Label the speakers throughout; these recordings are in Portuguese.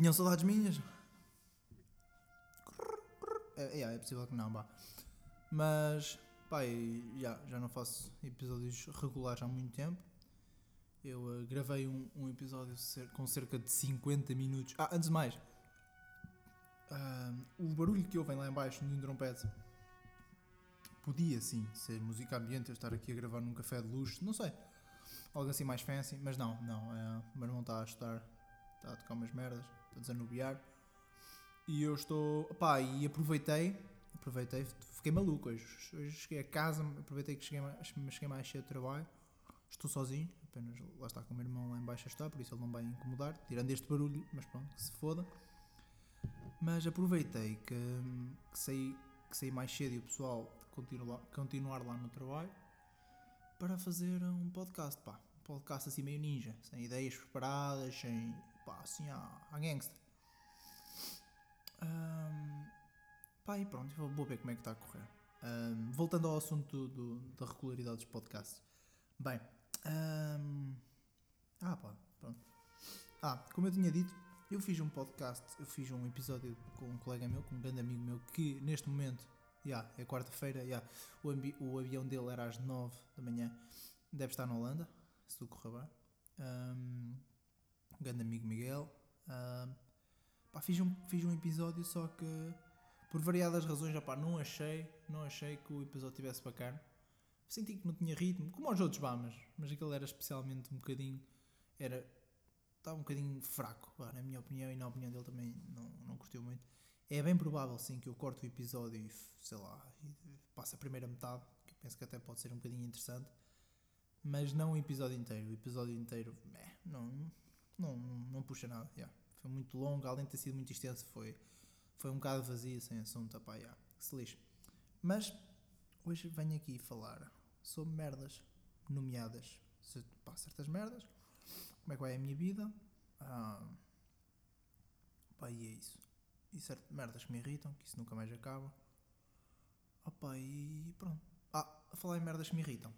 Speaker 1: Tinham saudades minhas? É, é, é possível que não, pá. Mas, pá, já, já não faço episódios regulares há muito tempo. Eu uh, gravei um, um episódio com cerca de 50 minutos. Ah, antes de mais, uh, o barulho que ouvem lá em baixo no trompete podia sim ser música ambiente, eu estar aqui a gravar num café de luxo, não sei, algo assim mais fancy, mas não, não, é, o meu irmão está a estudar, está a tocar umas merdas, a desanubiar e eu estou, pá, e aproveitei, aproveitei, fiquei maluco hoje, hoje cheguei a casa, aproveitei que cheguei, cheguei mais cedo do trabalho, estou sozinho, apenas lá está com o meu irmão lá em baixo a estar, por isso ele não vai incomodar, tirando este barulho, mas pronto, que se foda. Mas aproveitei que, que saí que saí mais cedo e o pessoal continuar, continuar lá no trabalho para fazer um podcast, pá. Um podcast assim meio ninja, sem ideias preparadas, sem. Pá, assim à, à gangster. Um, pá, e pronto, vou ver como é que está a correr. Um, voltando ao assunto do, da regularidade dos podcasts. Bem, um, ah pá, pronto. Ah, como eu tinha dito, eu fiz um podcast, eu fiz um episódio com um colega meu, com um grande amigo meu, que neste momento, yeah, é quarta-feira, yeah, o, o, avião dele era às 9 da manhã, deve estar na Holanda, se tudo correr bem. Um grande amigo Miguel. Um, pá, fiz, um, fiz um episódio, só que por variadas razões, opá, não achei, não achei que o episódio tivesse bacana. Senti que não tinha ritmo, como aos outros, vá, mas, mas aquele era especialmente um bocadinho. Era, está um bocadinho fraco, na minha opinião, e na opinião dele também não, não curtiu muito. É bem provável, sim, que eu corte o episódio e, sei lá, passe a primeira metade, que penso que até pode ser um bocadinho interessante, mas não o episódio inteiro. O episódio inteiro, é, não, não, não puxa nada, yeah. Foi muito longo, além de ter sido muito extenso, foi, foi um bocado vazio, sem assunto, pá, yeah, que se lixe. Mas, hoje venho aqui falar sobre merdas nomeadas, pá, certas merdas, como é que vai a minha vida. Ah, pá, e é isso. E certas merdas que me irritam, que isso nunca mais acaba. Opa, e pronto. Ah, a falar em merdas que me irritam.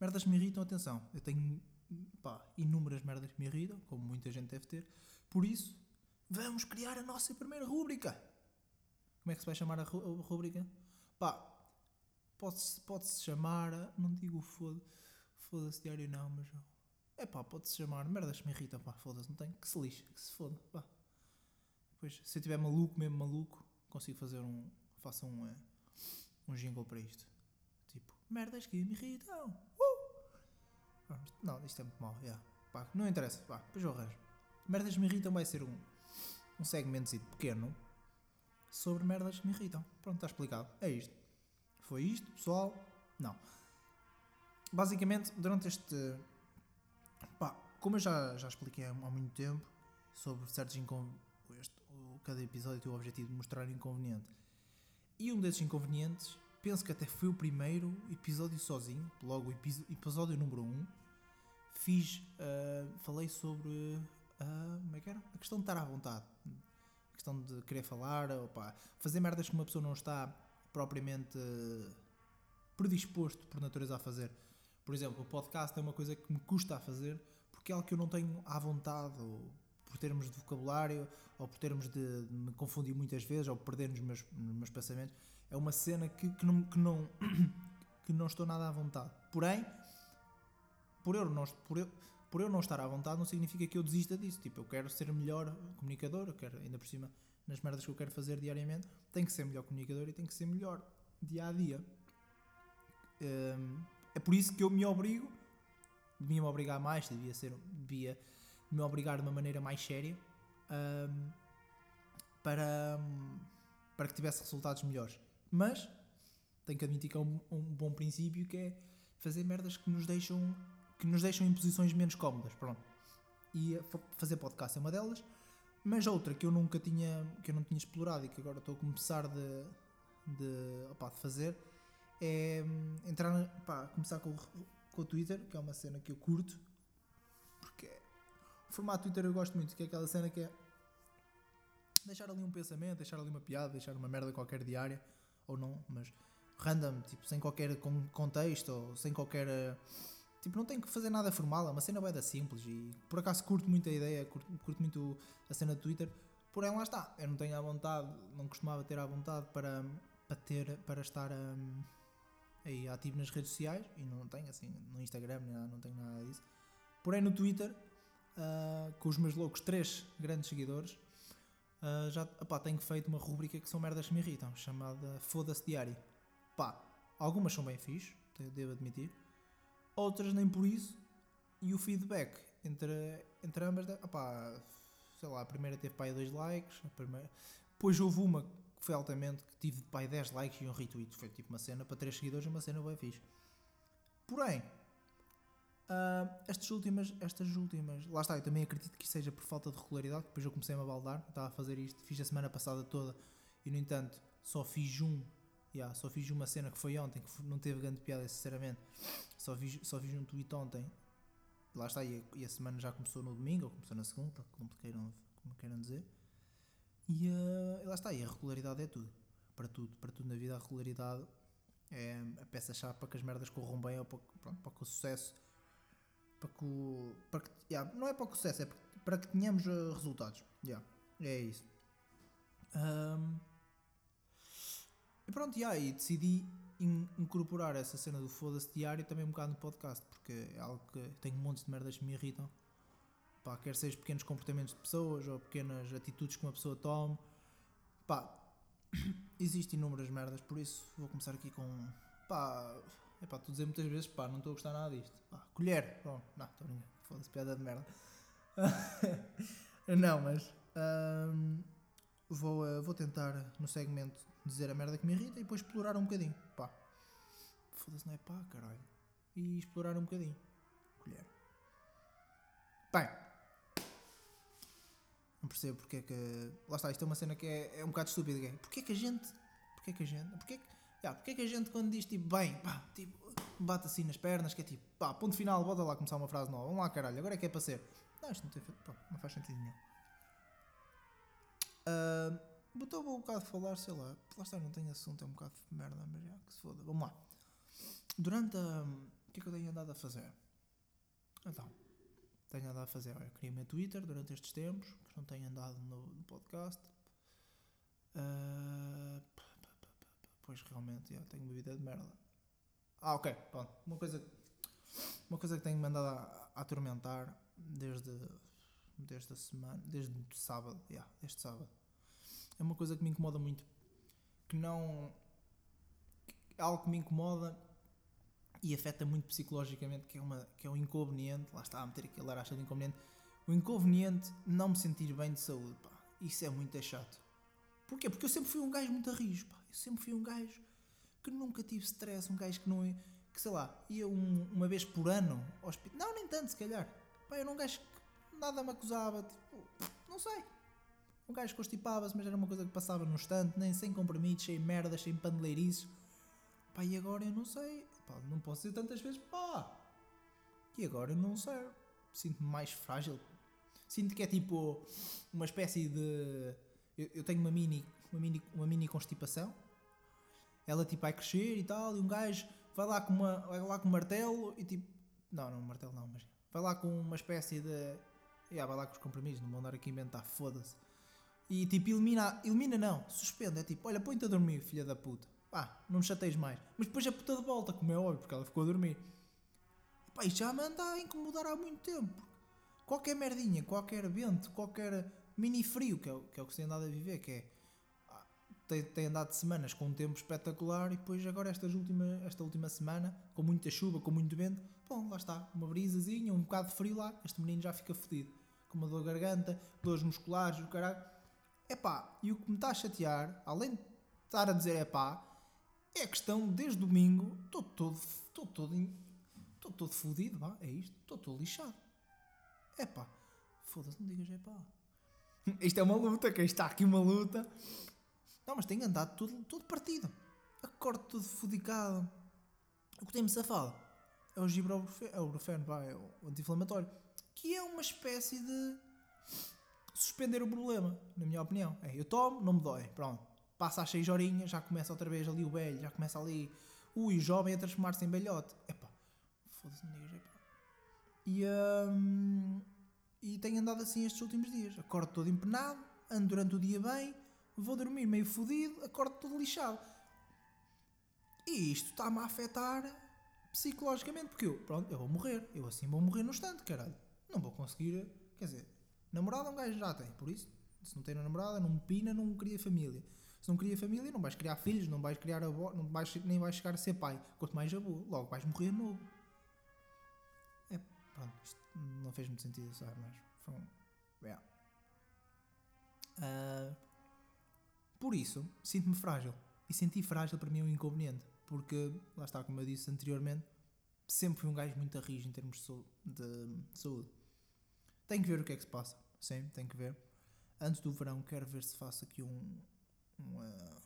Speaker 1: Merdas que me irritam, atenção, eu tenho pá, inúmeras merdas que me irritam, como muita gente deve ter. Por isso, vamos criar a nossa primeira rúbrica. Como é que se vai chamar a, rúbrica? Pá, pode-se pode -se chamar, não digo foda-se foda diário não, mas é pá, pode-se chamar merdas que me irritam, pá, foda-se, não tem, que se lixe, que se foda, pá. Depois, se eu estiver maluco, mesmo maluco, consigo fazer um, faço um, uh, um jingle para isto. Tipo, merdas que me irritam, uh! Não, isto é muito mau, yeah. pá, não interessa, pá, depois eu arranjo. Merdas me irritam vai ser um, um segmento pequeno sobre merdas que me irritam. Pronto, está explicado. É isto. Foi isto, pessoal? Não. Basicamente, durante este Pá, como eu já, já expliquei há muito tempo sobre certos inconvenientes, cada episódio tem o objetivo de mostrar inconveniente. E um desses inconvenientes, penso que até foi o primeiro episódio sozinho, logo o episódio número 1. Um, fiz, uh, falei sobre uh, como é que era? a questão de estar à vontade, a questão de querer falar, opa, fazer merdas que uma pessoa não está propriamente uh, predisposto por natureza a fazer por exemplo, o podcast é uma coisa que me custa a fazer porque é algo que eu não tenho à vontade, ou por termos de vocabulário, ou por termos de, de me confundir muitas vezes, ou perder nos meus, nos meus pensamentos. É uma cena que, que, não, que, não, que não estou nada à vontade. Porém, por eu, não, por, eu, por eu não estar à vontade, não significa que eu desista disso. Tipo, eu quero ser melhor comunicador, eu quero, ainda por cima, nas merdas que eu quero fazer diariamente, tenho que ser melhor comunicador e tenho que ser melhor dia a dia. Um, é por isso que eu me obrigo, devia me obrigar mais, devia ser, devia me obrigar de uma maneira mais séria um, para, para que tivesse resultados melhores. Mas tenho que admitir que é um, um, bom princípio que é fazer merdas que nos deixam que nos deixam em posições menos cómodas, pronto. E fazer podcast é uma delas, mas outra que eu nunca tinha que eu não tinha explorado e que agora estou a começar de, de, opa, de fazer é entrar, pá, começar com, com o Twitter, que é uma cena que eu curto, porque o formato Twitter eu gosto muito, que é aquela cena que é deixar ali um pensamento, deixar ali uma piada, deixar uma merda qualquer diária, ou não, mas random, tipo, sem qualquer contexto, ou sem qualquer Tipo, não tenho que fazer nada formal, é uma cena bem da simples e por acaso curto muito a ideia, curto, curto muito a cena do Twitter, porém lá está, eu não tenho a vontade, não costumava ter a vontade para, para ter, para estar um, aí ativo nas redes sociais e não tenho assim, no Instagram nada, não tenho nada disso. Porém no Twitter, uh, com os meus loucos três grandes seguidores, uh, já opá, tenho feito uma rubrica que são merdas que me irritam, chamada Foda-se Diário. Pá, algumas são bem fixe, devo admitir outras nem por isso, e o feedback entre, entre ambas, opá, sei lá, a primeira teve pai 2 likes, primeira, depois houve uma que foi altamente que tive pai 10 likes e um retweet, foi tipo uma cena para 3 seguidores, uma cena bem fixe. Porém, uh, estas últimas, estas últimas, lá está, eu também acredito que seja por falta de regularidade, depois eu comecei a me baldar, estava a fazer isto, fiz a semana passada toda e no entanto só fiz um Yeah, só fiz uma cena que foi ontem, que não teve grande piada, sinceramente. Só fiz, só fiz um tweet ontem. Lá está, e a, e a semana já começou no domingo, ou começou na segunda, como queiram, como queiram dizer. E uh, lá está, e a regularidade é tudo. Para tudo, para tudo na vida, a regularidade é a peça-chave para que as merdas corram bem ou para, pronto, para que o sucesso. Para que o. Para que, yeah, não é para que o sucesso, é para, para que tenhamos uh, resultados. Yeah, é isso. Um, e pronto, e decidi incorporar essa cena do foda-se diário também um bocado no podcast, porque é algo que um monte de merdas que me irritam. Pá, quer seja pequenos comportamentos de pessoas ou pequenas atitudes que uma pessoa tome. Pá, existem inúmeras merdas, por isso vou começar aqui com. Pá, é pá, tu dizer muitas vezes, pá, não estou a gostar nada disto. Pá, colher, pronto, não, estou brincando, foda-se, piada de merda. não, mas. Um, vou, uh, vou tentar no segmento dizer a merda que me irrita e depois explorar um bocadinho. Pá. Foda-se, não é pá, caralho. E explorar um bocadinho. Colher. Bem. Não percebo porque é que. Lá está, isto é uma cena que é, é um bocado estúpida. É, porque é que a gente. Porque é que a gente. Porque é que, yeah, é que a gente quando diz tipo, bem, pá, tipo, bate assim nas pernas, que é tipo, pá, ponto final, bota lá começar uma frase nova. Vamos lá, caralho, agora é que é para ser. Não, isto não tem. Pá, não faz sentido nenhum. Uh, Botou um bocado de falar, sei lá. Lá está, não tenho assunto, é um bocado de merda, mas já, que se foda. Vamos lá. Durante a. O que é que eu tenho andado a fazer? Então, tenho andado a fazer. Olha, criei o meu Twitter durante estes tempos, que não tenho andado no, no podcast. Uh, pois realmente, já, tenho uma vida de merda. Ah, ok, pronto. Uma coisa, uma coisa que tenho mandado a, a atormentar desde, desde a semana, desde sábado, yeah, desde sábado é uma coisa que me incomoda muito. Que não. É algo que me incomoda e afeta muito psicologicamente, que é, uma, que é um inconveniente. Lá está a meter aquele aracha de inconveniente. O inconveniente não me sentir bem de saúde, pá. Isso é muito chato. Porquê? Porque eu sempre fui um gajo muito rijo, pá. Eu sempre fui um gajo que nunca tive stress, um gajo que não. É, que sei lá, ia um, uma vez por ano ao hospital. Não, nem tanto, se calhar. Pá, eu era um gajo que nada me acusava, tipo, não sei. Um gajo constipava-se, mas era uma coisa que passava no instante, nem sem comprimidos, sem merdas, sem paneleirices. Pá, e agora eu não sei. Pá, não posso dizer tantas vezes, pá. E agora eu não sei. Sinto-me mais frágil. Sinto que é tipo uma espécie de. Eu, eu, tenho uma mini, uma, mini, uma mini constipação. Ela tipo vai crescer e tal, e um gajo vai lá com, uma, vai lá com um martelo e tipo. Não, não, um martelo não, mas. Vai lá com uma espécie de. Yeah, vai lá com os comprimidos, não vão andar aqui a inventar, foda-se e tipo, elimina, elimina não, suspende. É tipo, olha, põe-te a dormir, filha da puta. Pá, não me chateias mais. Mas depois a puta de volta, como é óbvio, porque ela ficou a dormir. Pá, isto já me anda a incomodar há muito tempo. Qualquer merdinha, qualquer vento, qualquer mini frio, que é, que é o que se tem andado a viver, que é. Tem, tem andado semanas com um tempo espetacular e depois agora estas última, esta última semana, com muita chuva, com muito vento, bom, lá está, uma brisazinha, um bocado de frio lá, este menino já fica fodido. Com uma dor garganta, dores musculares, o caralho Epá, e o que me está a chatear, além de estar a dizer epá, é a questão, desde domingo, estou todo, estou todo, estou todo fodido, vá, é isto, estou todo lixado. Epá, foda-se, não digas epá. Isto é uma luta, que está aqui uma luta. Não, mas tenho andado todo, todo partido. Acordo todo fodicado. O que tem-me safado é o gibrofeno, é o é o anti-inflamatório, que é uma espécie de suspender o problema, na minha opinião. É, eu tomo, não me dói, pronto. Passa às 6 horinhas, já começa outra vez ali o velho, já começa ali, ui, o jovem a transformar-se em velhote. Epá, Foda-se, digas epá. E, hum, e tenho andado assim estes últimos dias. Acordo todo empenado, ando durante o dia bem, vou dormir meio fodido, acordo todo lixado. E isto está-me a afetar psicologicamente, porque eu, pronto, eu vou morrer. Eu assim vou morrer no instante, caralho. Não vou conseguir, quer dizer, namorada um gajo já tem, por isso, se não tem namorada, não pina, não cria família. Se não cria família, não vais criar filhos, não vais criar avó, não vais, nem vais chegar a ser pai. Quanto mais avô, logo vais morrer novo. É, pronto, isto não fez muito sentido, sabe? Mas foi um. Yeah. Ah, por isso, sinto-me frágil. E sentir frágil para mim é um inconveniente. Porque, lá está, como eu disse anteriormente, sempre fui um gajo muito rígido em termos de saúde. Tenho que ver o que é que se passa. Sim, tenho que ver. Antes do verão, quero ver se faço aqui um. Um, ah,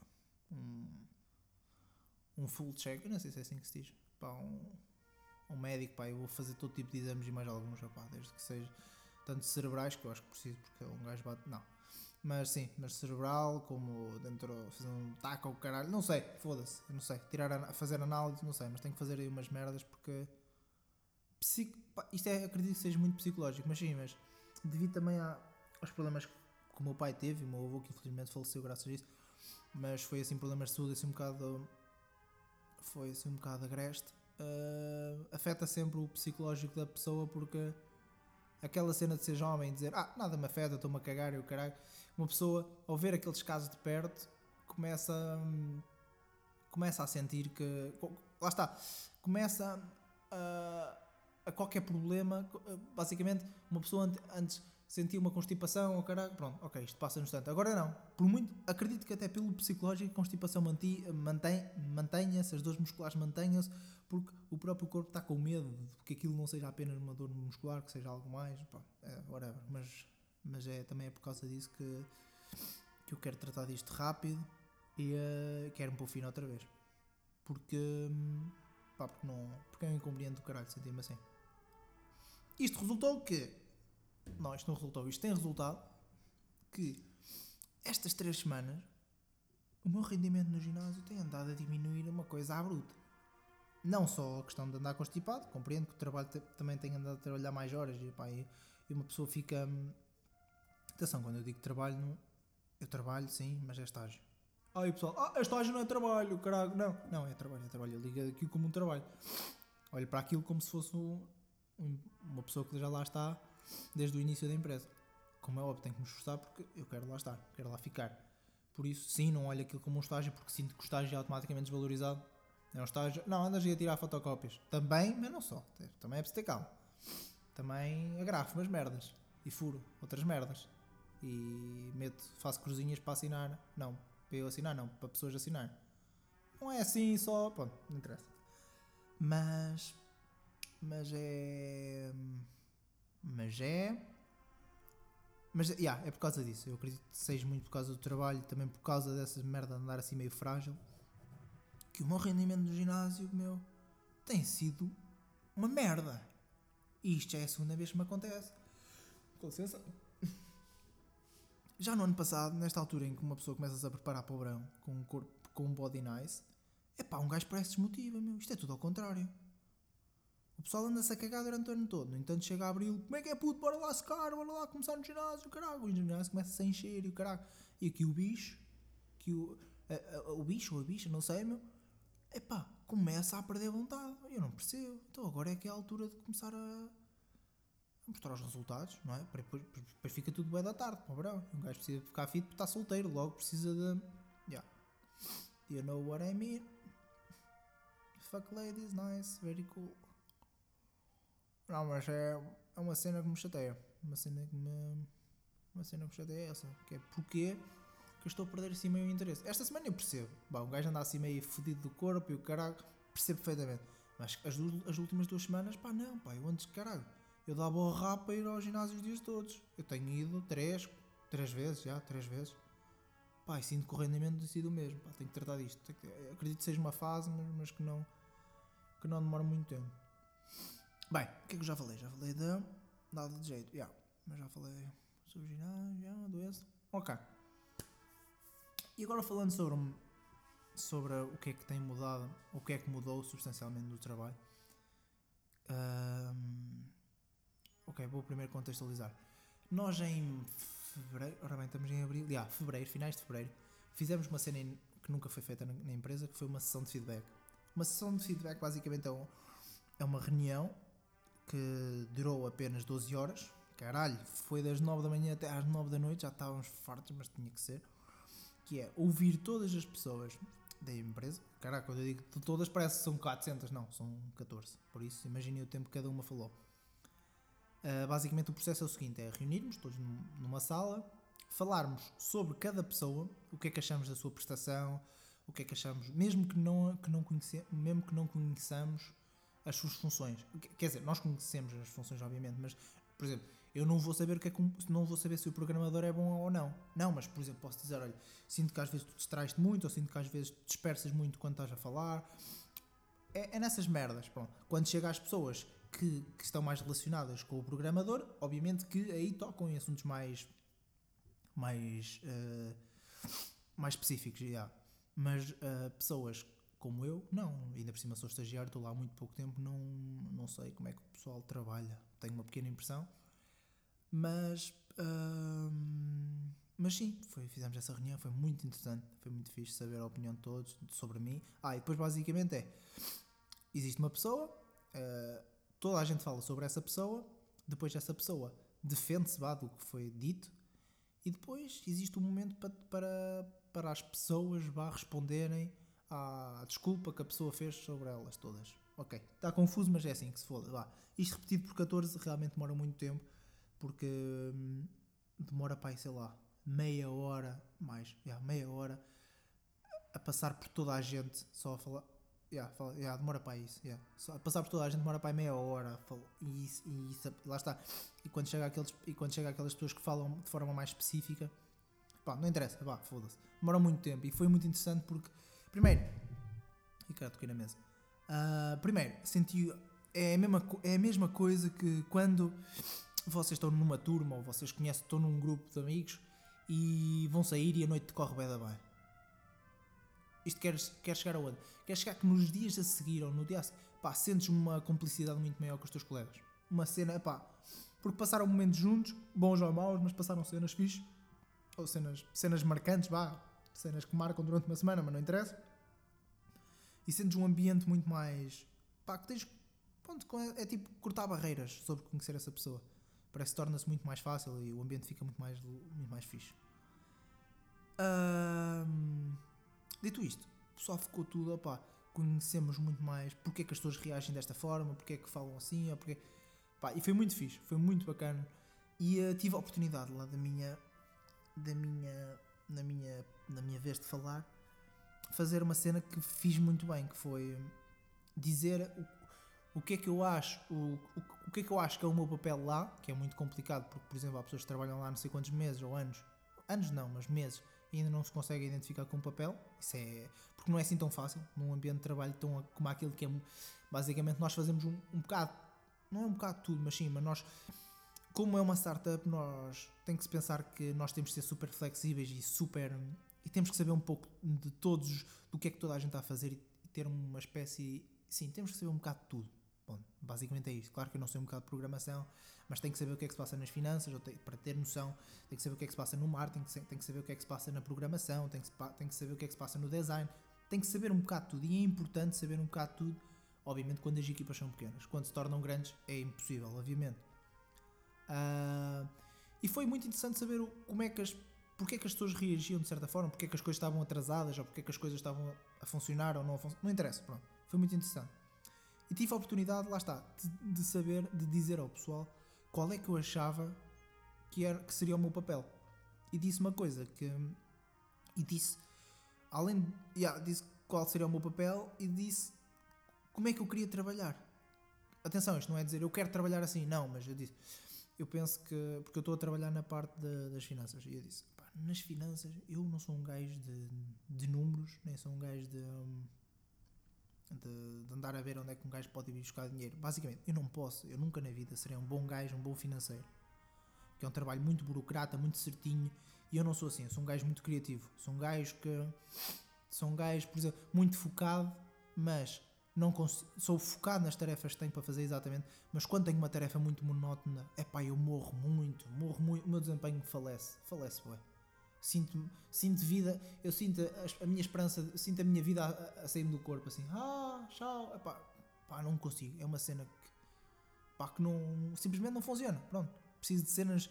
Speaker 1: um, um full check. Eu não sei se é assim que se diz. Pá, um, um médico, pá, eu vou fazer todo tipo de exames e mais alguns, pá, desde que seja tanto cerebrais, que eu acho que preciso, porque um gajo bate. Não. Mas sim, mas cerebral, como dentro, fazer um taco ou caralho, não sei, foda-se, não sei. Tirar, fazer análise, não sei, mas tenho que fazer aí umas merdas porque. Psico, isto é, acredito que seja muito psicológico, mas sim, mas devido também a- aos problemas que o meu pai teve, o meu avô que infelizmente faleceu graças a isso, mas foi assim problemas de saúde assim um bocado. Foi assim um bocado agreste. ah, afeta sempre o psicológico da pessoa porque aquela cena de ser jovem e dizer ah, nada me afeta, estou-me a cagar e o caralho. Uma pessoa, ao ver aqueles casos de perto, começa, hum, começa a sentir que. Lá está, começa a, a qualquer problema. co- Basicamente, uma pessoa ante- antes sentia uma constipação, ou caralho, pronto, ok, isto passa no instante. Agora não, por muito, acredito que até pelo psicológico a constipação manti, mantém, mantenha-se, as dores musculares mantenham-se, porque o próprio corpo está com medo de que aquilo não seja apenas uma dor muscular, que seja algo mais, pá, é, whatever. Mas, mas é, também é por causa disso que, que eu quero tratar disto rápido e eh, quero me pôr fino outra vez. Porque, hum, pá, porque, não, porque é um inconveniente do caralho sentir-me assim. Isto resultou que. Não, isto não resultou. Isto tem resultado que estas três semanas o meu rendimento no ginásio tem andado a diminuir uma coisa à bruta. Não só a questão de andar constipado, compreendo que o trabalho também tem andado a trabalhar mais horas e, pá, e, e uma pessoa fica. hum, Atenção, quando eu digo trabalho, não- eu trabalho sim, mas é estágio. Aí pessoal, ah, estágio não é trabalho, caralho. Não, não, é trabalho, é trabalho. Eu ligo aquilo como um trabalho. Olho para aquilo como se fosse um- uma pessoa que já lá está desde o início da empresa. Como é óbvio, tenho que me esforçar porque eu quero lá estar, quero lá ficar. Por isso, sim, não olho aquilo como um estágio porque sinto que o estágio é automaticamente desvalorizado. É um estágio. Não, andas aí a tirar fotocópias. Também, mas não só. Também é preciso ter calma. Também agrafo umas merdas. E furo outras merdas. E meto, faço cruzinhas para assinar. Não, para eu assinar, não, para pessoas assinar. Não é assim só. Pronto, não interessa. Mas. Mas é. Mas é. Mas yeah, é por causa disso. Eu acredito que seja muito por causa do trabalho, também por causa dessa merda de andar assim meio frágil. Que o meu rendimento no ginásio, meu, tem sido uma merda. E isto já é a segunda vez que me acontece. Com licença. Já no ano passado, nesta altura em que uma pessoa começa-se a preparar para o verão com um corpo, com um body nice, é pá, um gajo parece desmotiva, meu. Isto é tudo ao contrário. O pessoal anda-se a cagar durante o ano todo. No entanto, chega a abril, como é que é puto? Bora lá secar, bora lá começar no ginásio, caralho. O ginásio começa a encher e o caralho. E aqui o bicho, que o, a- a- o bicho ou a bicha, não sei, meu, epá, começa a perder vontade. Eu não percebo. Então agora é que é a altura de começar a, a mostrar os resultados, não é? Depois, fica tudo bem da tarde, para o. Um gajo precisa ficar fit porque está solteiro, logo precisa de. Yeah. You know what I mean? Fuck ladies, nice, very cool. Não, mas é, é uma cena que me chateia. Uma cena que me. Uma cena que me chateia é essa. Que é porque que eu estou a perder assim meio interesse. Esta semana eu percebo. Bah, um gajo anda assim meio fodido do corpo e o caralho. Percebo perfeitamente. Mas as, as últimas duas semanas, pá, não, pá, eu antes, caralho. Eu dava o rap para ir ao ginásio os dias todos. Eu tenho ido três, três vezes, já, três vezes. Pá, e sinto que o rendimento tem sido o mesmo. Pá, tenho que tratar disto. Acredito que seja uma fase, mas, mas que não que não demora muito tempo. Bem, o que é que eu já falei? Já falei de nada de jeito, yeah. mas já falei sobre ginásio, já, doença. Ok. E agora falando sobre, sobre o que é que tem mudado, o que é que mudou substancialmente do trabalho, Ahm, ok, vou primeiro contextualizar. Nós em fevereiro, ora bem, estamos em abril, já, fevereiro, finais de fevereiro, fizemos uma cena que nunca foi feita na empresa, que foi uma sessão de feedback. Uma sessão de feedback basicamente é, um- é uma reunião que durou apenas 12 horas. Caralho, foi das 9 da manhã até às 9 da noite, já estávamos fartos, mas tinha que ser. Que é ouvir todas as pessoas da empresa. Caraca, quando eu digo de todas, parece que são 400, não, são 14. Por isso, imaginem o tempo que cada uma falou. Uh, basicamente, o processo é o seguinte: é reunirmos todos num- numa sala, falarmos sobre cada pessoa, o que é que achamos da sua prestação, o que é que achamos, mesmo que não, que não, conhece, mesmo que não conheçamos as suas funções. Qu- Quer dizer, nós conhecemos as funções, obviamente, mas, por exemplo, eu não vou saber o que é que não vou saber se o programador é bom ou não. Não, mas por exemplo, posso dizer, olha, sinto que às vezes tu distrais-te muito, ou sinto que às vezes te dispersas muito quando estás a falar. É, é nessas merdas, pronto. Quando chega às pessoas que, que estão mais relacionadas com o programador, obviamente que aí tocam em assuntos mais mais eh, mais específicos, já. Mas eh, pessoas como eu, não. Ainda por cima sou estagiário, estou lá há muito pouco tempo, não, não sei como é que o pessoal trabalha. Tenho uma pequena impressão. Mas, ahm, mas sim, foi, fizemos essa reunião, foi muito interessante, foi muito fixe saber a opinião de todos sobre mim. Ah, e depois basicamente é, existe uma pessoa, ah, toda a gente fala sobre essa pessoa, depois essa pessoa defende-se do que foi dito, e depois existe um momento para, para, para as pessoas vá, responderem à desculpa que a pessoa fez sobre elas todas. Ok, está confuso, mas é assim que se foda. Vá. Isto repetido por 14 realmente demora muito tempo, porque hum, demora, pai, sei lá, meia hora, mais, já, meia hora, a passar por toda a gente, só a falar. Yeah, fala, yeah, demora para isso. Yeah. Só a passar por toda a gente demora para meia hora. fala- E, isso, e isso- lá está. E quando, chega aqueles, e quando chega aquelas pessoas que falam de forma mais específica, pá, não interessa, vá, foda-se. Demora muito tempo. E foi muito interessante porque, primeiro, cara, toquei na mesa. Ah, primeiro, senti. É a, mesma, é a mesma coisa que quando vocês estão numa turma ou vocês conhecem, estão num grupo de amigos e vão sair e a noite corre bem da bem. Isto quer, quer chegar aonde? Quer chegar que nos dias a seguir ou no dia a seguir, pá, sentes uma complicidade muito maior com os teus colegas. Uma cena, pá, porque passaram momentos juntos, bons ou maus, mas passaram cenas fixes, ou cenas, cenas marcantes, vá, cenas que marcam durante uma semana, mas não interessa. E sentes um ambiente muito mais, pá, que tens, pronto, é, é tipo cortar barreiras sobre conhecer essa pessoa. Parece que torna-se muito mais fácil e o ambiente fica muito mais, muito mais fixe. Dito isto, o pessoal ficou tudo, opá, conhecemos muito mais porque é que as pessoas reagem desta forma, porque é que falam assim, ou porque... Pá, e foi muito fixe, foi muito bacana. E eh, tive a oportunidade lá da minha, da minha, na minha, na minha vez de falar, fazer uma cena que fiz muito bem, que foi dizer o, o que é que eu acho, o, o, o que é que eu acho que é o meu papel lá, que é muito complicado, porque, por exemplo, há pessoas que trabalham lá não sei quantos meses ou anos, anos não, mas meses, e ainda não se conseguem identificar com o papel, isso é, porque não é assim tão fácil, num ambiente de trabalho tão como aquele que é, basicamente nós fazemos um, um bocado, não é um bocado tudo, mas sim, mas nós, como é uma startup, nós, tem que se pensar que nós temos que ser super flexíveis e super, e temos que saber um pouco de todos, do que é que toda a gente está a fazer e, ter uma espécie, sim, temos que saber um bocado de tudo. Bom, basicamente é isto. Claro que eu não sei um bocado de programação, mas tenho que saber o que é que se passa nas finanças, para ter noção, tenho que saber o que é que se passa no marketing, tenho tenho que saber o que é que se passa na programação, tenho que, tenho que saber o que é que se passa no design, tenho que saber um bocado de tudo. E é importante saber um bocado de tudo, obviamente, quando as equipas são pequenas. Quando se tornam grandes, é impossível, obviamente. Ah, e foi muito interessante saber o- como é que as, porque é que as pessoas reagiam de certa forma, porque é que as coisas estavam atrasadas, ou porque é que as coisas estavam a funcionar ou não a funcionar. Não interessa, pronto. Foi muito interessante. E tive a oportunidade, lá está, de, de saber, de dizer ao pessoal qual é que eu achava que, era, que seria o meu papel. E disse uma coisa que. E disse, além de. Yeah, disse qual seria o meu papel e disse como é que eu queria trabalhar. Atenção, isto não é dizer eu quero trabalhar assim, não, mas eu disse. Eu penso que. Porque eu estou a trabalhar na parte de- das finanças. E eu disse: nas finanças, eu não sou um gajo de, de números, nem sou um gajo de. hum, de, de andar a ver onde é que um gajo pode ir buscar dinheiro. Basicamente, eu não posso, eu nunca na vida serei um bom gajo, um bom financeiro. Que é um trabalho muito burocrata, muito certinho. E eu não sou assim, eu sou um gajo muito criativo. Sou um gajo que. Sou um gajo, por exemplo, muito focado, mas não cons- sou focado nas tarefas que tenho para fazer exatamente, mas quando tenho uma tarefa muito monótona, é pá, eu morro muito, morro muito, o meu desempenho falece, falece, ué. Sinto, sinto vida, eu sinto a, a minha esperança, sinto a minha vida a, a sair-me do corpo, assim, ah, tchau, epá, pá, não consigo, é uma cena que, pá, que não, simplesmente não funciona, pronto, preciso de cenas,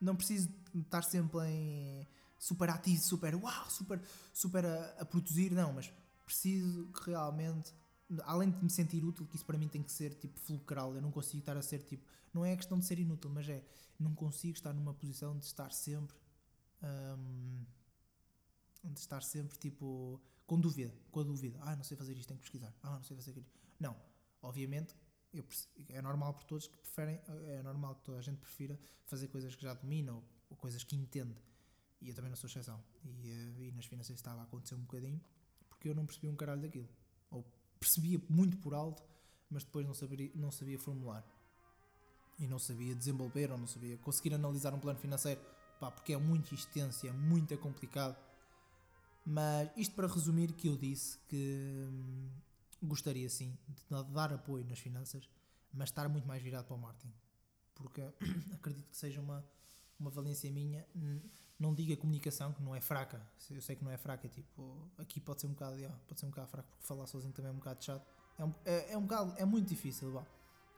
Speaker 1: não preciso estar sempre em super ativo, super, uau, super, super a, a produzir, não, mas preciso que realmente além de me sentir útil, que isso para mim tem que ser tipo fulcral, eu não consigo estar a ser tipo, não é questão de ser inútil, mas é, não consigo estar numa posição de estar sempre, hum, de estar sempre tipo, com dúvida, com a dúvida, ah, não sei fazer isto, tenho que pesquisar, ah, não sei fazer aquilo. Não, obviamente, eu, é normal por todos que preferem, é normal que toda a gente prefira fazer coisas que já domina ou, ou coisas que entende. E eu também não sou exceção. E, eh, e nas finanças estava a acontecer um bocadinho porque eu não percebi um caralho daquilo. Ou percebia muito por alto, mas depois não sabia, não sabia formular. E não sabia desenvolver, ou não sabia conseguir analisar um plano financeiro, pá, porque é muito extenso, é muito complicado. Mas isto para resumir que eu disse que hum, gostaria sim de dar apoio nas finanças, mas estar muito mais virado para o marketing. Porque acredito que seja uma, uma valência minha. Não diga comunicação, que não é fraca. Eu sei que não é fraca, tipo, aqui pode ser um bocado, pode ser um bocado fraco, porque falar sozinho também é um bocado chato. É um, é, é um bocado, é muito difícil, vá.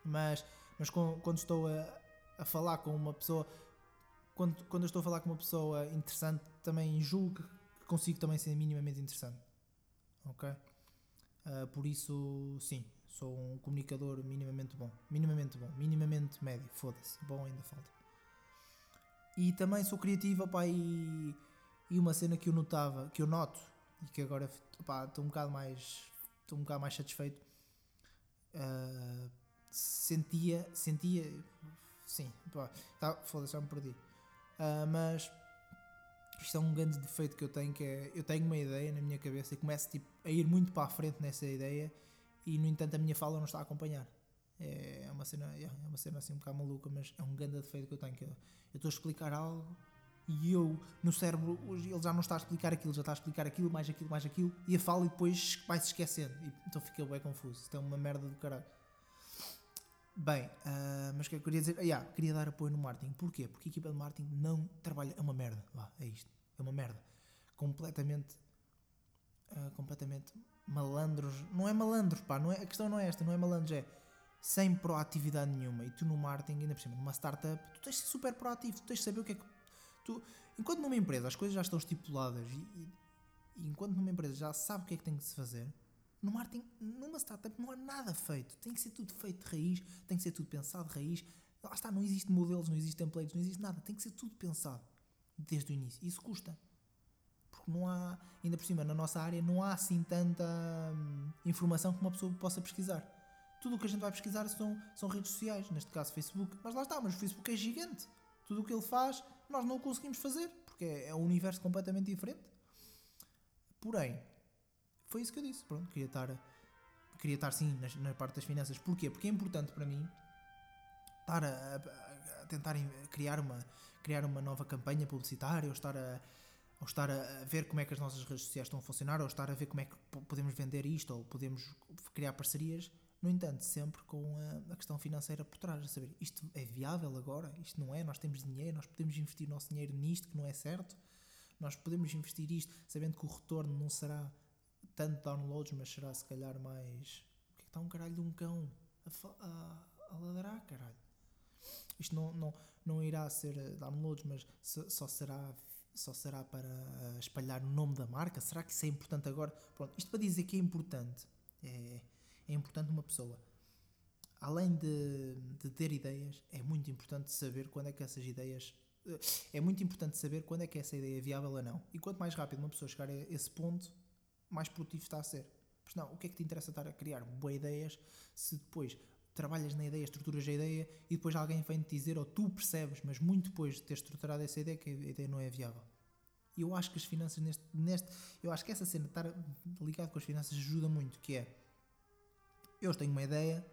Speaker 1: Mas, mas com- quando estou a, a falar com uma pessoa, quando, quando eu estou a falar com uma pessoa interessante, também julgo que consigo também ser minimamente interessante. Ok? Ah, por isso, sim, sou um comunicador minimamente bom. Minimamente bom. Minimamente médio. Foda-se. Bom ainda falta. E também sou criativo, pá, e, e uma cena que eu notava, que eu noto, e que agora pá, estou um bocado mais estou um bocado mais satisfeito. ah, sentia, sentia, sim, pá, tá, foda-se, já me perdi. Ah, mas isto é um grande defeito que eu tenho, que é, eu tenho uma ideia na minha cabeça e começo tipo, a ir muito para a frente nessa ideia e no entanto a minha fala não está a acompanhar. É é uma cena, yeah, é uma cena assim um bocado maluca, mas é um grande defeito que eu tenho, que eu, eu estou a explicar algo e eu, no cérebro, ele já não está a explicar aquilo, já está a explicar aquilo, mais aquilo, mais aquilo, e a fala e depois vai-se esquecendo. E, então fica bem confuso. Isto é uma merda do caralho. Bem, ah, mas é que eu queria dizer? Ah, yeah, queria dar apoio no marketing. Porquê? Porque a equipa de marketing não trabalha. É uma merda. Vá, é isto. É uma merda. Completamente. ah, completamente malandros. Não é malandros, pá. Não é, a questão não é esta. Não é malandros, é sem proatividade nenhuma. E tu no marketing, ainda por cima, numa startup, tu tens de ser super proativo. Tu tens de saber o que é que. Tu, enquanto numa empresa as coisas já estão estipuladas e, e, e enquanto numa empresa já sabe o que é que tem que se fazer, no marketing, numa startup, não há nada feito. Tem que ser tudo feito de raiz, tem que ser tudo pensado de raiz. Lá está, não existe modelos, não existe templates, não existe nada. Tem que ser tudo pensado desde o início. Isso custa. Porque não há, ainda por cima, na nossa área, não há assim tanta hum, informação que uma pessoa possa pesquisar. Tudo o que a gente vai pesquisar são, são redes sociais, neste caso Facebook. Mas lá está, mas o Facebook é gigante. Tudo o que ele faz, nós não o conseguimos fazer, porque é, é um universo completamente diferente. Porém, foi isso que eu disse. Pronto, queria estar, queria estar sim nas- na, parte das finanças. Porquê? Porque é importante para mim estar a, a- a tentar criar uma, criar uma nova campanha publicitária ou estar a, ou estar a ver como é que as nossas redes sociais estão a funcionar ou estar a ver como é que po- podemos vender isto ou podemos criar parcerias. No entanto, sempre com a, a questão financeira por trás, a saber, isto é viável agora? Isto não é? Nós temos dinheiro, nós podemos investir o nosso dinheiro nisto que não é certo? Nós podemos investir isto sabendo que o retorno não será tanto downloads, mas será se calhar mais. O que é que está um caralho de um cão a, a, a ladrar, caralho? Isto não, não, não irá ser eh, downloads, mas se- só será, só será para eh, espalhar o nome da marca? Será que isso é importante agora? Pronto, isto para dizer que é importante. É, é importante uma pessoa. Além de, de ter ideias, é muito importante saber quando é que essas ideias. eh, É muito importante saber quando é que essa ideia é viável ou não. E quanto mais rápido uma pessoa chegar a esse ponto, mais produtivo está a ser. Porque não, o que é que te interessa estar a criar boas ideias se depois trabalhas na ideia, estruturas a ideia e depois alguém vem te dizer, ou tu percebes, mas muito depois de ter estruturado essa ideia, que a ideia não é viável. Eu acho que as finanças neste, neste. Eu acho que essa cena de estar ligado com as finanças ajuda muito, que é eu tenho uma ideia,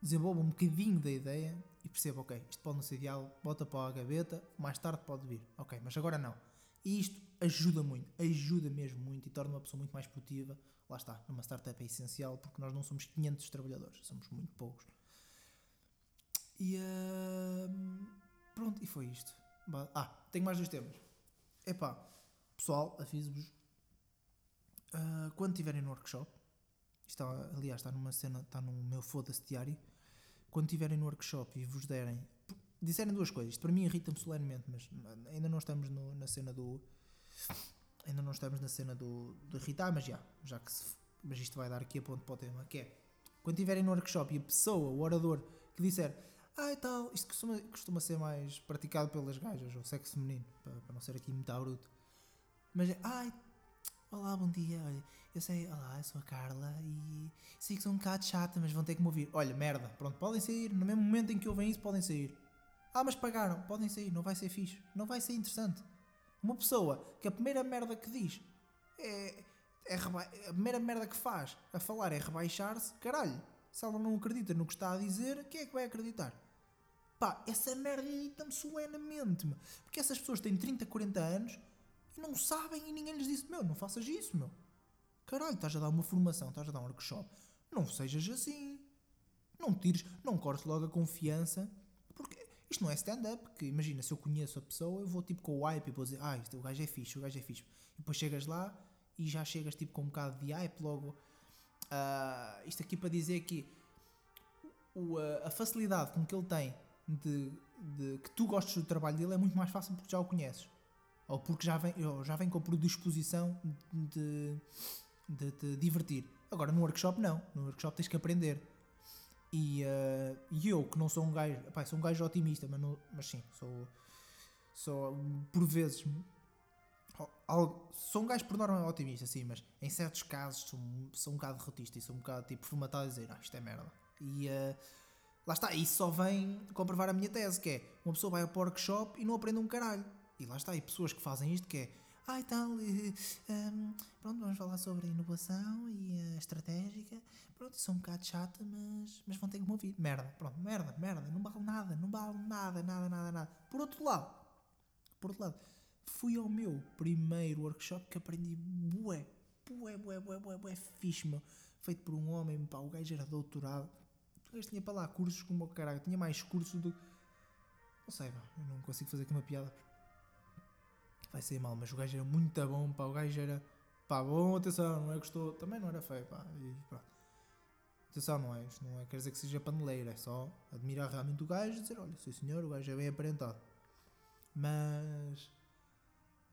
Speaker 1: desenvolvo um bocadinho da ideia e percebo, ok, isto pode não ser viável, bota para a gaveta, mais tarde pode vir. Ok, mas agora não. E isto ajuda muito, ajuda mesmo muito e torna uma pessoa muito mais produtiva. Lá está, numa startup é essencial porque nós não somos 500 trabalhadores, somos muito poucos. E uh, pronto, e foi isto. Ah, tenho mais dois temas. Epá, pessoal, aviso-vos. Uh, quando estiverem no workshop, está, aliás, está numa cena, está no meu foda-se diário. Quando estiverem no workshop e vos derem. Disserem duas coisas. Isto para mim irrita-me solenemente, mas ainda não estamos no, na cena do. Ainda não estamos na cena do, do irritar, mas já. Já que se, mas isto vai dar aqui a ponto para o tema. Que é. Quando estiverem no workshop e a pessoa, o orador, que disser ah e tal, isto costuma, costuma ser mais praticado pelas gajas, ou sexo feminino, para, para não ser aqui muito bruto. Mas é, ai, olá, bom dia, olha, eu sei, olá, eu sou a Carla e sei que sou um bocado chata, mas vão ter que me ouvir. Olha, merda, pronto, podem sair, no mesmo momento em que ouvem isso, podem sair. Ah, mas pagaram, podem sair, não vai ser fixe, não vai ser interessante. Uma pessoa que a primeira merda que diz é, é a primeira merda que faz a falar é rebaixar-se, caralho, se ela não acredita no que está a dizer, quem é que vai acreditar? Pá, essa merda irrita-me solenemente, meu. Porque essas pessoas têm 30, 40 anos e não sabem e ninguém lhes disse, meu, não faças isso, meu. Caralho, estás a dar uma formação, estás a dar um workshop. Não sejas assim. Não tires, não cortes logo a confiança. Isto não é stand-up. Que imagina, se eu conheço a pessoa, eu vou tipo com o hype e vou dizer, ah, isto, o gajo é fixe, o gajo é fixe. E depois chegas lá e já chegas tipo com um bocado de hype logo. Uh, isto aqui para dizer que o, a facilidade com que ele tem de, de, que tu gostes do trabalho dele é muito mais fácil porque já o conheces. Ou porque já vem, já vem com a predisposição de, de te divertir. Agora no workshop não. No workshop tens que aprender. E, uh, e eu, que não sou um gajo, pá, sou um gajo otimista, mas, não, mas sim, sou, sou por vezes. Sou um gajo por norma otimista, sim, mas em certos casos sou, sou um bocado derrotista e sou um bocado tipo formatado a dizer, ah, isto é merda. E uh, Lá está, isso só vem comprovar a minha tese, que é uma pessoa vai ao workshop e não aprende um caralho. E lá está, e pessoas que fazem isto que é ah, e tal, um, pronto, vamos falar sobre a inovação e a estratégica. Pronto, sou um bocado chata, mas, mas vão ter que me ouvir. Merda, pronto, merda, merda, não vale nada, não vale nada, nada, nada, nada. Por outro lado, por outro lado, fui ao meu primeiro workshop que aprendi bué, bué, bué, bué, bué, bué, fixe. Feito por um homem, pá, o gajo era doutorado gajo tinha para lá cursos como o caralho, tinha mais cursos do. Não sei, pá, eu não consigo fazer aqui uma piada. Vai ser mal, mas o gajo era muito bom, pá, o gajo era. Pá, bom, atenção, não é gostou, também não era feio, pá. E. Atenção, não é, isto não é, quer dizer que seja paneleiro, é só admirar realmente o gajo e dizer, olha, sim senhor, o gajo é bem aparentado. Mas.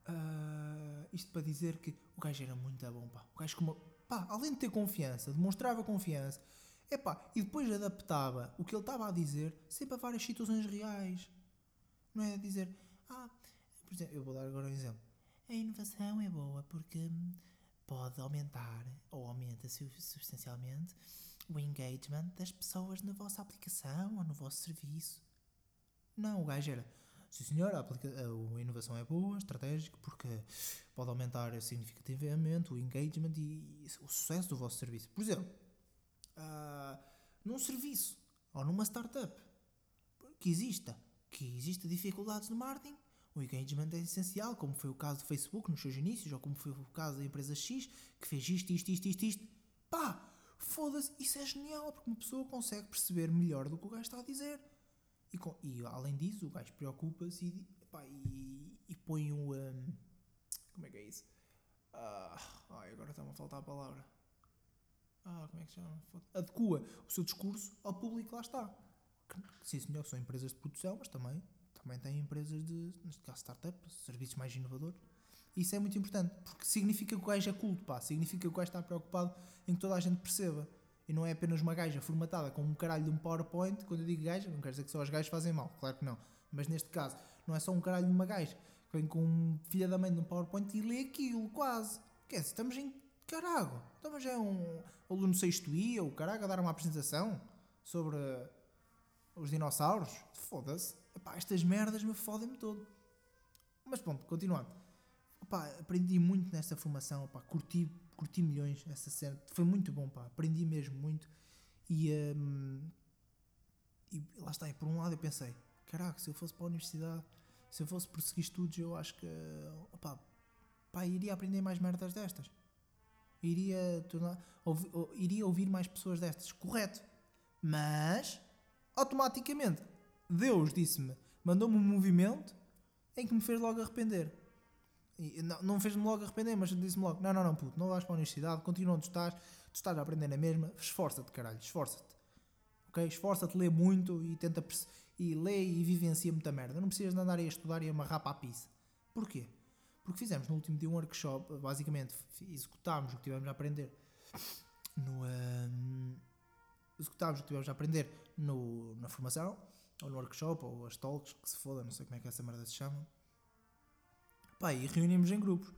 Speaker 1: Uh, isto para dizer que o gajo era muito bom, pá. O gajo como. Pá, além de ter confiança, demonstrava confiança, Epá, e depois adaptava o que ele estava a dizer sempre a várias situações reais. Não é dizer, por exemplo, eu vou dar agora um exemplo. A inovação é boa porque pode aumentar, ou aumenta substancialmente, o engagement das pessoas na vossa aplicação ou no vosso serviço. Não, o gajo era, sim senhor, a, a inovação é boa, estratégica, porque pode aumentar significativamente o engagement e o sucesso do vosso serviço. Por exemplo, uh, num serviço ou numa startup que exista, que exista dificuldades no marketing, o engagement é essencial, como foi o caso do Facebook nos seus inícios, ou como foi o caso da empresa X, que fez isto, isto, isto, isto, isto. Pá, foda-se, isso é genial, porque uma pessoa consegue perceber melhor do que o gajo está a dizer. E, com, e além disso, o gajo preocupa-se e, e, e, põe o. Um, como é que é isso? Uh, ai, agora está-me a faltar a palavra ah, como é que se chama? Adequa o seu discurso ao público lá está. Sim, senhor, são empresas de produção, mas também, também têm empresas de, neste caso, startups, serviços mais inovadores. Isso é muito importante, porque significa que o gajo é culto, pá, significa que o gajo está preocupado em que toda a gente perceba. E não é apenas uma gaja formatada com um caralho de um PowerPoint. Quando eu digo gaja, não quer dizer que só os gajos fazem mal, claro que não. Mas neste caso, não é só um caralho de uma gaja que vem com um filha da mãe de um PowerPoint e lê aquilo, quase. Quer dizer, estamos em Carago, então mas é um aluno sexto I, o carago, a dar uma apresentação sobre os dinossauros. Foda-se. Estas merdas me fodem-me todo. Mas pronto, continuando. Epá, aprendi muito nessa formação, epá, curti, curti milhões essa cena. Foi muito bom, aprendi mesmo muito. E, um, e lá está, e por um lado eu pensei, caraca, se eu fosse para a universidade Se eu fosse prosseguir estudos, eu acho que. Pá, iria aprender mais merdas destas. Iria, tornar, ouvi, ou, iria ouvir mais pessoas destas. Correto. Mas, automaticamente, Deus disse-me, mandou-me um movimento em que me fez logo arrepender. E, não, não fez-me logo arrepender, mas disse-me logo: não, não, não, puto, não vais para a universidade, continua onde estás, tu estás a aprender na mesma, esforça-te, caralho, esforça-te. Ok? Esforça-te, lê muito e tenta e lê e vivencia muita merda. Não precisas de andar a estudar e amarrar para a pizza. Porquê? Porque fizemos no último dia um workshop, basicamente executámos o que tivemos a aprender no. Um, executámos o que tivemos a aprender no, na formação, ou no workshop, ou as talks, que se foda, não sei como é que essa merda se chama. Pá, e reunimos em grupos.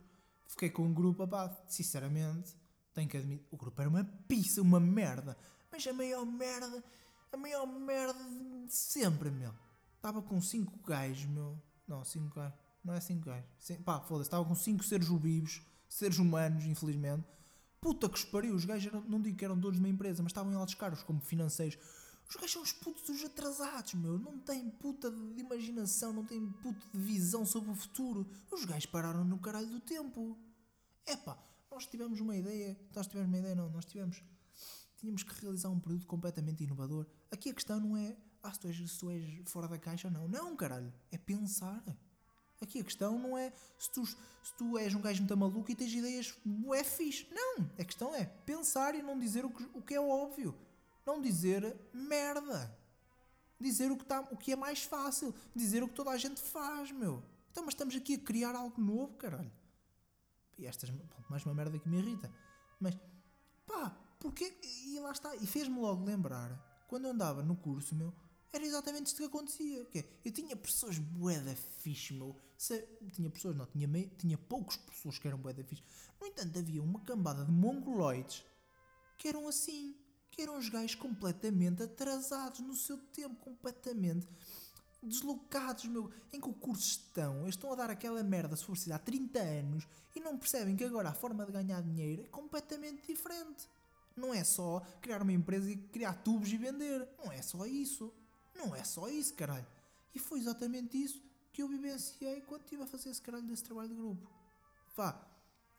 Speaker 1: Fiquei com um grupo, pá, sinceramente, tenho que admitir, o grupo era uma pizza, uma merda. Mas a maior merda, a maior merda de sempre, meu. Estava com 5 gajos, meu. Não, 5 gajos. Não é 5 gajos. Pá, foda-se. Estava com 5 seres vivos, seres humanos, infelizmente. Puta que os pariu. Os gajos, eram, não digo que eram todos de uma empresa, mas estavam em altos cargos, como financeiros. Os gajos são os putos dos atrasados, meu. Não têm puta de imaginação, não têm puta de visão sobre o futuro. Os gajos pararam no caralho do tempo. Epá, nós tivemos uma ideia. Nós tivemos uma ideia, não. Nós tivemos tínhamos que realizar um produto completamente inovador. Aqui a questão não é ah, se tu, és, se tu és fora da caixa ou não. Não, caralho. É pensar. Aqui a questão não é se tu, se tu és um gajo muito maluco e tens ideias é fixe. Não. A questão é pensar e não dizer o que, o que é óbvio. Não dizer merda. Dizer o que, tá, o que é mais fácil. Dizer o que toda a gente faz, meu. Então, mas estamos aqui a criar algo novo, caralho. E estas, mais uma merda que me irrita. Mas, pá, porque, e lá está, e fez-me logo lembrar, quando eu andava no curso, meu, era exatamente isto que acontecia. É, eu tinha pessoas bué da fixe, meu. Se, tinha pessoas, não, tinha, meio, tinha poucas pessoas que eram bué da fixe. No entanto, havia uma cambada de mongoloides que eram assim. Que eram os gajos completamente atrasados no seu tempo, completamente deslocados, meu. Em que o curso estão, eles estão a dar aquela merda, se for preciso, há 30 anos e não percebem que agora a forma de ganhar dinheiro é completamente diferente. Não é só criar uma empresa e criar tubos e vender. Não é só isso. Não é só isso, caralho. E foi exatamente isso que eu vivenciei quando estive a fazer esse caralho desse trabalho de grupo. Vá,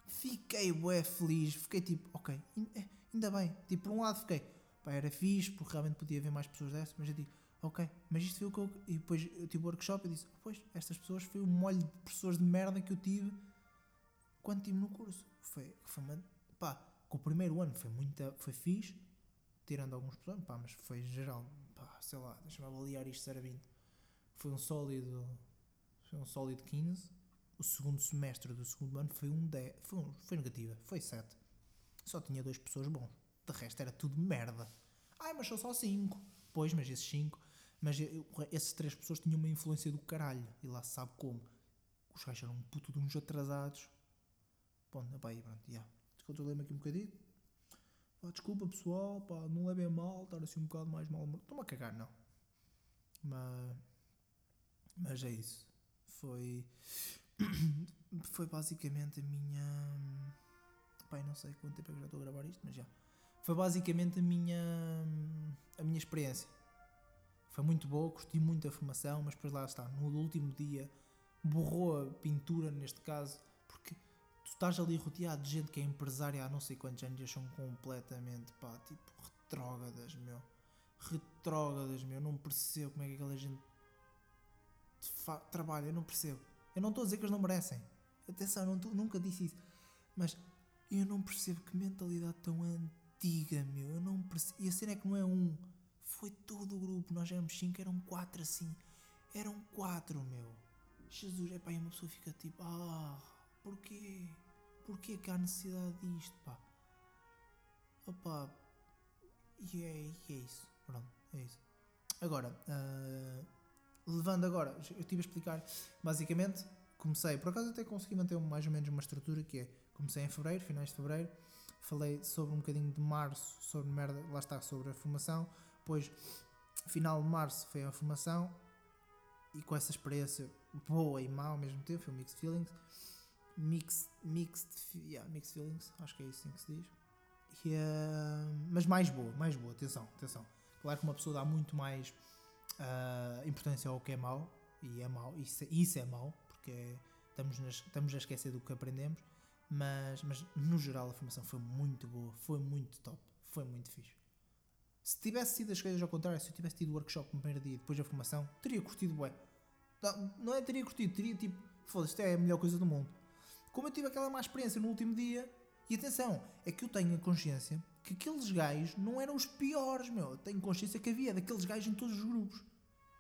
Speaker 1: fiquei bué feliz. Fiquei tipo, ok, é, ainda bem. Tipo, por um lado fiquei, pá, era fixe, porque realmente podia haver mais pessoas dessas, mas eu digo, ok, mas isto foi o que eu. E depois eu tive o workshop e disse, pois, estas pessoas foi o molho de pessoas de merda que eu tive quando estive no curso. Foi, foi uma, pá, o primeiro ano foi muito, foi fixe, tirando alguns problemas, pá, mas foi geral, sei lá, deixa-me avaliar isto 0 a 20. Foi um sólido, foi um sólido 15. O segundo semestre do segundo ano foi um 10, foi, um, foi negativa, foi 7. Só tinha duas pessoas bons. De resto era tudo merda. Ai, mas são só 5. Pois, mas esses 5, mas eu, esses três pessoas tinham uma influência do caralho. E lá se sabe como. Os gajos eram um puto de uns atrasados. Bom, pá, aí, pronto, já. Yeah. Descontrolei-me aqui um bocadinho. Pá, desculpa pessoal, pá, não levem mal, estar assim um bocado mais mal. Estou-me a cagar, não. Mas, mas é isso. Foi. foi basicamente a minha. Pai, não sei quanto tempo é que já estou a gravar isto, mas já. Foi basicamente a minha. a minha experiência. Foi muito boa, curti muito a formação, mas depois lá está. No último dia borrou a pintura, neste caso estás ali rodeado de gente que é empresária há não sei quantos anos e são completamente, pá, tipo, retrógradas, meu. Retrógradas, meu. Eu não percebo como é que aquela gente trabalha, eu não percebo. Eu não estou a dizer que eles não merecem. Atenção, não tô, nunca disse isso. Mas eu não percebo que mentalidade tão antiga, meu. Eu não percebo. E a cena é que não é um. Foi todo o grupo. Nós éramos cinco, eram quatro assim. Eram quatro, meu. Jesus, é pá, e uma pessoa fica tipo, ah, porquê? Porquê que há necessidade disto, pá? Opa, e é, e é isso. Pronto, é isso. Agora, uh, levando agora, eu estive a explicar, basicamente, comecei, por acaso até consegui manter mais ou menos uma estrutura que é, comecei em fevereiro, finais de fevereiro, falei sobre um bocadinho de março, sobre merda, lá está, sobre a formação, depois, final de março foi a formação, e com essa experiência boa e má ao mesmo tempo, foi um mixed feelings, mixed, mixed, yeah, mixed feelings, acho que é isso assim que se diz. E, uh, mas mais boa, mais boa, atenção, atenção. Claro que uma pessoa dá muito mais uh, importância ao que é mau E é mau, isso, isso é mau, porque é- estamos, nas- estamos a esquecer do que aprendemos, mas, mas no geral a formação foi muito boa, foi muito top, foi muito fixe. Se tivesse sido as coisas ao contrário, se eu tivesse tido o workshop no primeiro dia e depois a formação, teria curtido bué. Não, não é teria curtido, teria tipo, foda-se, isto é a melhor coisa do mundo. Como eu tive aquela má experiência no último dia, e atenção, é que eu tenho a consciência que aqueles gajos não eram os piores, meu. Eu tenho consciência que havia daqueles gajos em todos os grupos.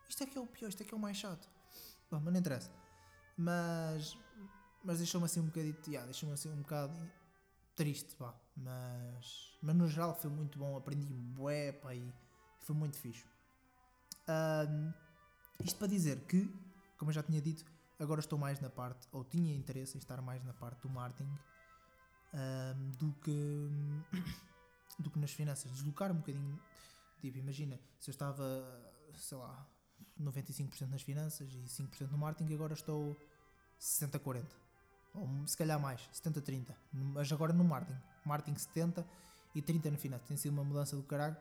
Speaker 1: Isto é que é o pior, isto é que é o mais chato. Bom, mas não interessa. Mas, mas deixou-me assim um bocadito, yeah, deixou-me assim um bocado triste, pá. Mas, mas no geral foi muito bom, aprendi bué, pá, e foi muito fixe. Ahm, isto para dizer que, como eu já tinha dito, agora estou mais na parte, ou tinha interesse em estar mais na parte do marketing ahm, do que do que nas finanças. Deslocar um bocadinho, tipo, imagina, se eu estava, sei lá, 95% nas finanças e 5% no marketing, agora estou 60-40. Ou se calhar mais, 70-30. Mas agora no marketing. Marketing 70 e 30 na finanças. Tem sido uma mudança do caralho.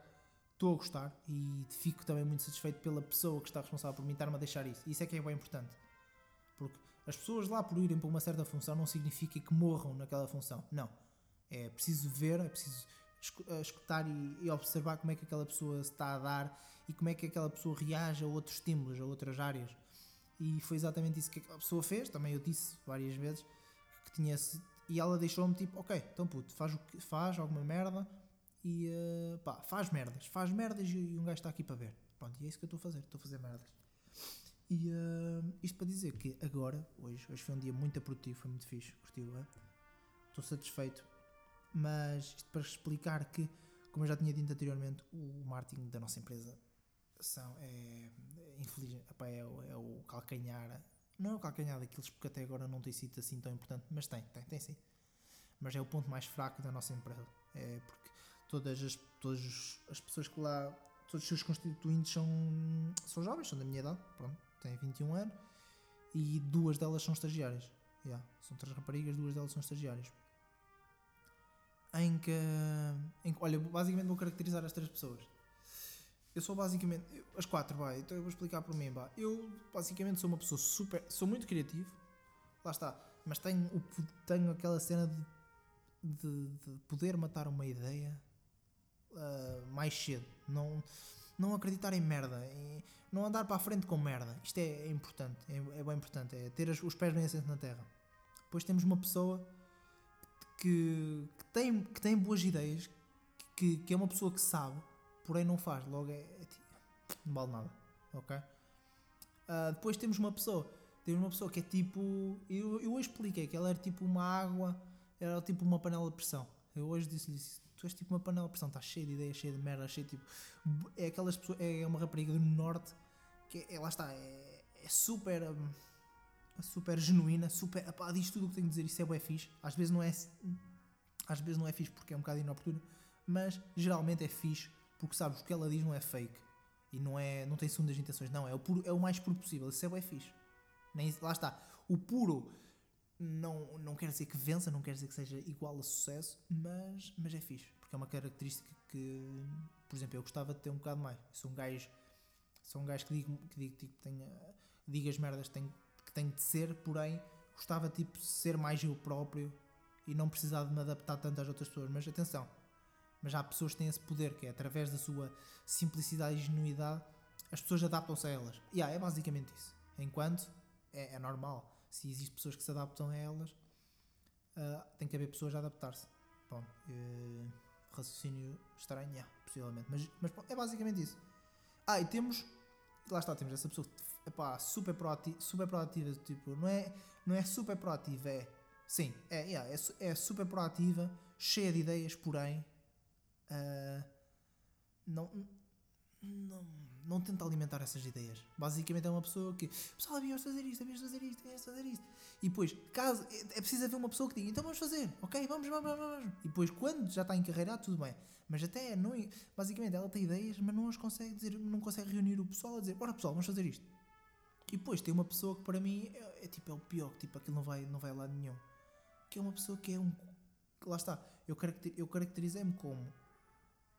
Speaker 1: Estou a gostar e fico também muito satisfeito pela pessoa que está responsável por mim estar-me a deixar isso. Isso é que é bem importante. Porque as pessoas lá por irem para uma certa função não significa que morram naquela função. Não. É preciso ver, é preciso eh, escutar e, observar como é que aquela pessoa se está a dar e como é que aquela pessoa reage a outros estímulos, a outras áreas. E foi exatamente isso que a pessoa fez. Também eu disse várias vezes que tinha e ela deixou-me tipo, ok, então puto, faz, o que, faz alguma merda e eh, pá, faz merdas, faz merdas e, e um gajo está aqui para ver. Pronto, e é isso que eu estou a fazer, estou a fazer merdas. E eh, isto para dizer que agora, hoje, hoje foi um dia muito produtivo, foi muito fixe, curtiu, é? Estou satisfeito. Mas isto para explicar que, como eu já tinha dito anteriormente, o marketing da nossa empresa são, é, é epá, é, o- é o calcanhar, não é o calcanhar daqueles porque até agora não tem sido assim tão importante, mas tem, tem, tem sim. Mas é o ponto mais fraco da nossa empresa. É porque todas as, todas as pessoas que lá, todos os seus constituintes são, são jovens, são da minha idade, pronto, têm 21 anos, e duas delas são estagiárias. Yeah, são três raparigas, duas delas são estagiárias. Em que, em que- olha, basicamente vou caracterizar as três pessoas. Eu sou basicamente, eu- as quatro, vai, então eu vou explicar por mim, vá. Eu basicamente sou uma pessoa super, sou muito criativo, lá está, mas tenho, tenho aquela cena de, de, de poder matar uma ideia ah, mais cedo, não, não acreditar em merda, em não andar para a frente com merda. Isto é, é importante, é, é bem importante, é ter os pés bem assentos na terra. Depois temos uma pessoa que, que tem, que tem boas ideias, que, que é uma pessoa que sabe, porém não faz, logo é, é tipo, não vale nada, ok? Ah, depois temos uma pessoa, temos uma pessoa que é tipo, eu, eu hoje expliquei que ela era tipo uma água, era tipo uma panela de pressão. Eu hoje disse-lhe isso, tu és tipo uma panela de pressão, estás cheio de ideias, cheio de merda, cheio de tipo, é aquelas pessoas, é uma rapariga do norte, que é, lá está, é, é super, hum, super genuína, super, epá, diz tudo o que tenho de dizer, isso é bué fixe, às vezes não é, às vezes não é fixe porque é um bocado inoportuno, mas geralmente é fixe porque sabes o que ela diz não é fake e não é não tem segundas intenções não é o puro, é o mais puro possível isso é bem fixe. Nem, lá está o puro não não quer dizer que vença não quer dizer que seja igual a sucesso mas mas é fixe porque é uma característica que por exemplo eu gostava de ter um bocado mais sou um gajo sou um gajo que digo que digo tipo tenho, digo as merdas que tenho, que tenho de ser porém gostava tipo de ser mais eu próprio e não precisar de me adaptar tanto às outras pessoas mas atenção mas há pessoas que têm esse poder, que é através da sua simplicidade e genuidade, as pessoas adaptam-se a elas. E yeah, é basicamente isso. Enquanto é, é normal, se existem pessoas que se adaptam a elas, ah, tem que haver pessoas a adaptar-se. Bom, eh, raciocínio estranho, yeah, possivelmente. Mas, mas é basicamente isso. Ah, e temos, lá está, temos essa pessoa epá, super, proativa, super proativa, tipo, não é, não é super proativa, é, sim, é, yeah, é, é super proativa, cheia de ideias, porém, ah, não, não, não tenta alimentar essas ideias. Basicamente é uma pessoa que, pessoal, devíamos fazer isto, devíamos fazer isto, devíamos fazer isto. E depois, caso, é é preciso haver uma pessoa que diga, então vamos fazer, ok, vamos, vamos, vamos. E depois, quando já está encarreirado, tudo bem. Mas até, não, basicamente, ela tem ideias, mas não as consegue dizer, não consegue reunir o pessoal a dizer, bora pessoal, vamos fazer isto. E depois tem uma pessoa que para mim é, é tipo, é o pior, que tipo, aquilo não vai, não vai a lado nenhum. Que é uma pessoa que é um, lá está, eu, eu caracterizei-me como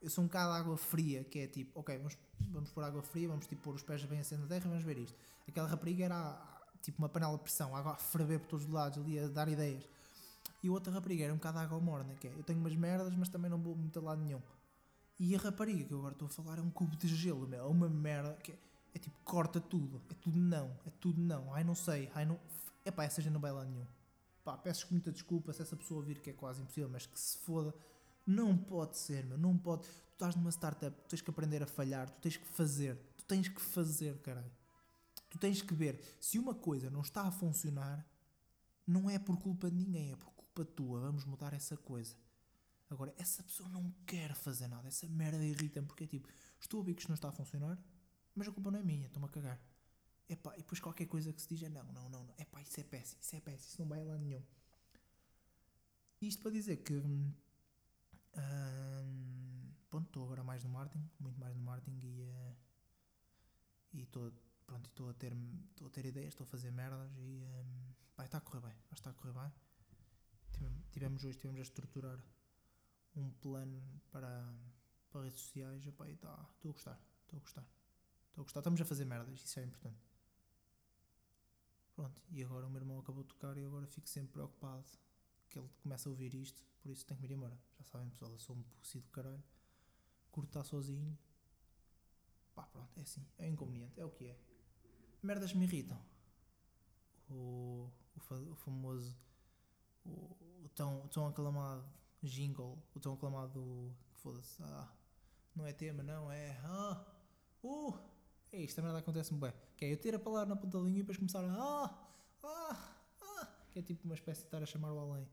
Speaker 1: eu sou um bocado água fria, que é tipo, ok, vamos, vamos pôr água fria, vamos tipo pôr os pés bem assim na terra e vamos ver isto. Aquela rapariga era tipo uma panela de pressão, água a ferver por todos os lados, ali a dar ideias. E outra rapariga era um bocado água morna, que é, eu tenho umas merdas, mas também não vou a lado nenhum. E a rapariga que eu agora estou a falar é um cubo de gelo, é uma merda, que é, é tipo, corta tudo, é tudo não, é tudo não, ai não sei, ai não, é pá, essa gente não vai lá nenhum. Pá, peço muita desculpa se essa pessoa vir que é quase impossível, mas que se foda, não pode ser, meu, não pode. Tu estás numa startup, tu tens que aprender a falhar, tu tens que fazer, tu tens que fazer, caralho. Tu tens que ver, se uma coisa não está a funcionar, não é por culpa de ninguém, é por culpa tua, vamos mudar essa coisa. Agora, essa pessoa não quer fazer nada, essa merda irrita-me, porque é tipo, estou a ver que isto não está a funcionar, mas a culpa não é minha, estou-me a cagar. Epá, e depois qualquer coisa que se diz é não, não, não, não. Epá, isso é péssimo, isso é péssimo, isso não vai a lado nenhum. Isto para dizer que hum, pronto, estou agora mais no marketing, muito mais no marketing e estou pronto, estou a ter estou a ter ideias, estou a fazer merdas e um, vai, está a correr bem, estar a correr bem. Tivemos, hoje tivemos a estruturar um plano para, para redes sociais, tá, estou a gostar, estou a gostar. Estou a gostar, estamos a fazer merdas, isso é importante. Pronto, e agora o meu irmão acabou de tocar e agora fico sempre preocupado que ele começa a ouvir isto, por isso tenho que me ir embora. Já sabem, pessoal, eu sou um pussy do caralho. Curto estar sozinho. Pá, pronto, é assim, é inconveniente, é o que é. Merdas me irritam. O, o, o famoso, o, o tão, tão aclamado jingle, o tão aclamado, foda-se, ah, não é tema, não, é, ah, uh, é isto, a merda acontece-me bem. Que é eu ter a palavra na ponta da língua e depois começar a, ah, ah, ah, que é tipo uma espécie de estar a chamar o além.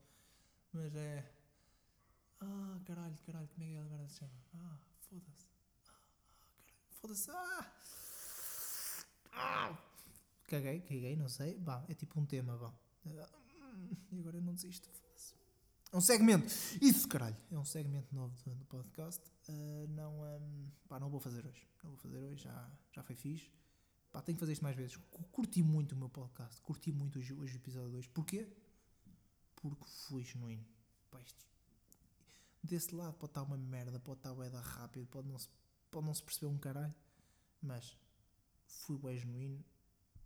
Speaker 1: Mas é, ah, caralho, caralho, como é que é a merda se chama? Ah, foda-se, ah, ah, caralho, foda-se, ah, ah, caguei, caguei, não sei, vá, é tipo um tema, vá. E agora eu não desisto, foda-se. É um segmento. Isso, caralho. É um segmento novo do, do podcast. Uh, não, um, pá, não vou fazer hoje. Não vou fazer hoje. Já, já foi fixe. Pá, tenho que fazer isto mais vezes. Cu- Curti muito o meu podcast. Curti muito hoje, hoje o episódio 2. Porquê? Porque fui genuíno. Pá, isto, desse lado pode estar uma merda. Pode estar bué da rápido. Pode não, se, pode não se perceber um caralho. Mas fui bem genuíno.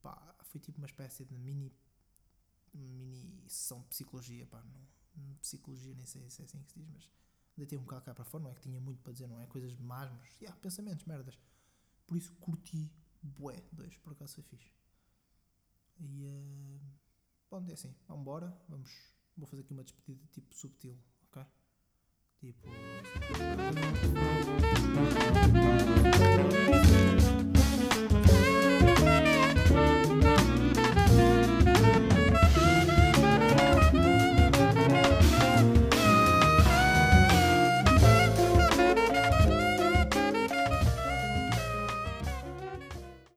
Speaker 1: Pá, foi tipo uma espécie de mini mini sessão de psicologia, pá, não, psicologia, nem sei se é assim que se diz, mas deitei um bocado cá para fora, não é que tinha muito para dizer, não é? Coisas más, mas, yeah, pensamentos, merdas. Por isso curti, bué, dois, por acaso foi fixe. E, uh, bom, é assim, vamos embora, vamos, vou fazer aqui uma despedida tipo subtil, people.